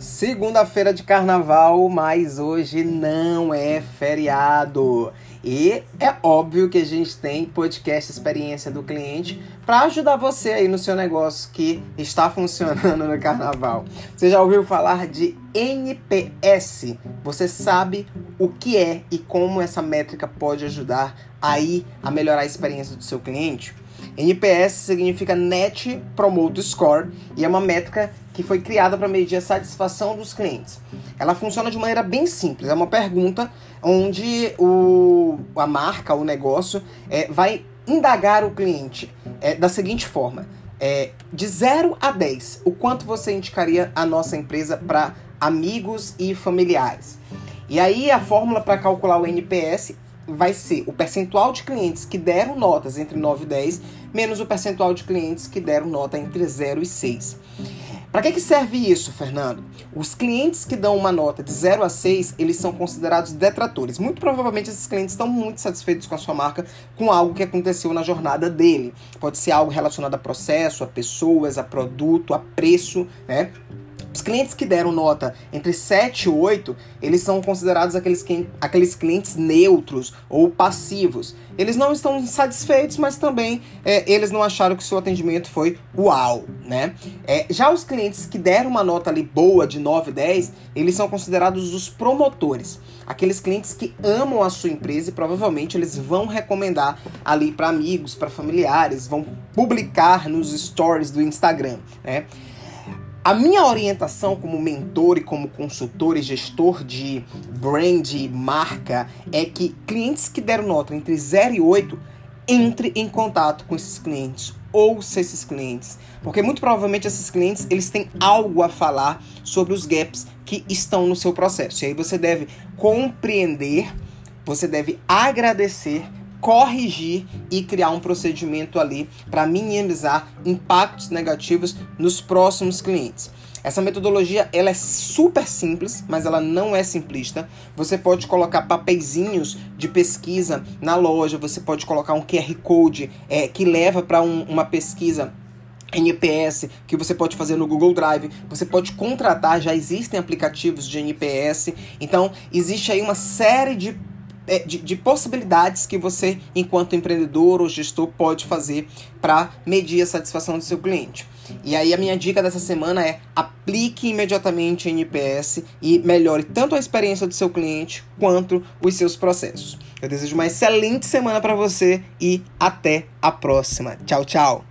Segunda-feira de carnaval, mas hoje não é feriado. E é óbvio que a gente tem podcast Experiência do Cliente para ajudar você aí no seu negócio que está funcionando no carnaval. Você já ouviu falar de NPS? Você sabe o que é e como essa métrica pode ajudar aí a melhorar a experiência do seu cliente? NPS significa Net Promote Score e é uma métrica que foi criada para medir a satisfação dos clientes. Ela funciona de maneira bem simples. É uma pergunta onde o, a marca, o negócio, é, vai indagar o cliente é, da seguinte forma: é, de 0 a 10, o quanto você indicaria a nossa empresa para amigos e familiares? E aí a fórmula para calcular o NPS vai ser o percentual de clientes que deram notas entre 9 e 10 menos o percentual de clientes que deram nota entre 0 e 6. Para que, que serve isso, Fernando? Os clientes que dão uma nota de 0 a 6, eles são considerados detratores. Muito provavelmente esses clientes estão muito satisfeitos com a sua marca, com algo que aconteceu na jornada dele. Pode ser algo relacionado a processo, a pessoas, a produto, a preço, né? Os clientes que deram nota entre 7 e 8, eles são considerados aqueles, aqueles clientes neutros ou passivos. Eles não estão satisfeitos, mas também é, eles não acharam que o seu atendimento foi uau, né? É, já os clientes que deram uma nota ali boa de 9 e 10, eles são considerados os promotores. Aqueles clientes que amam a sua empresa e provavelmente eles vão recomendar ali para amigos, para familiares, vão publicar nos stories do Instagram, né? A minha orientação como mentor e como consultor e gestor de brand e marca é que clientes que deram nota entre 0 e 8 entre em contato com esses clientes, ouça esses clientes, porque muito provavelmente esses clientes eles têm algo a falar sobre os gaps que estão no seu processo. E aí você deve compreender, você deve agradecer corrigir e criar um procedimento ali para minimizar impactos negativos nos próximos clientes. Essa metodologia ela é super simples, mas ela não é simplista. Você pode colocar papeizinhos de pesquisa na loja, você pode colocar um QR Code é, que leva para um, uma pesquisa NPS que você pode fazer no Google Drive, você pode contratar, já existem aplicativos de NPS, então existe aí uma série de de, de, possibilidades que você, enquanto empreendedor ou gestor, pode fazer para medir a satisfação do seu cliente. E aí a minha dica dessa semana é aplique imediatamente NPS e melhore tanto a experiência do seu cliente quanto os seus processos. Eu desejo uma excelente semana para você e até a próxima. Tchau, tchau.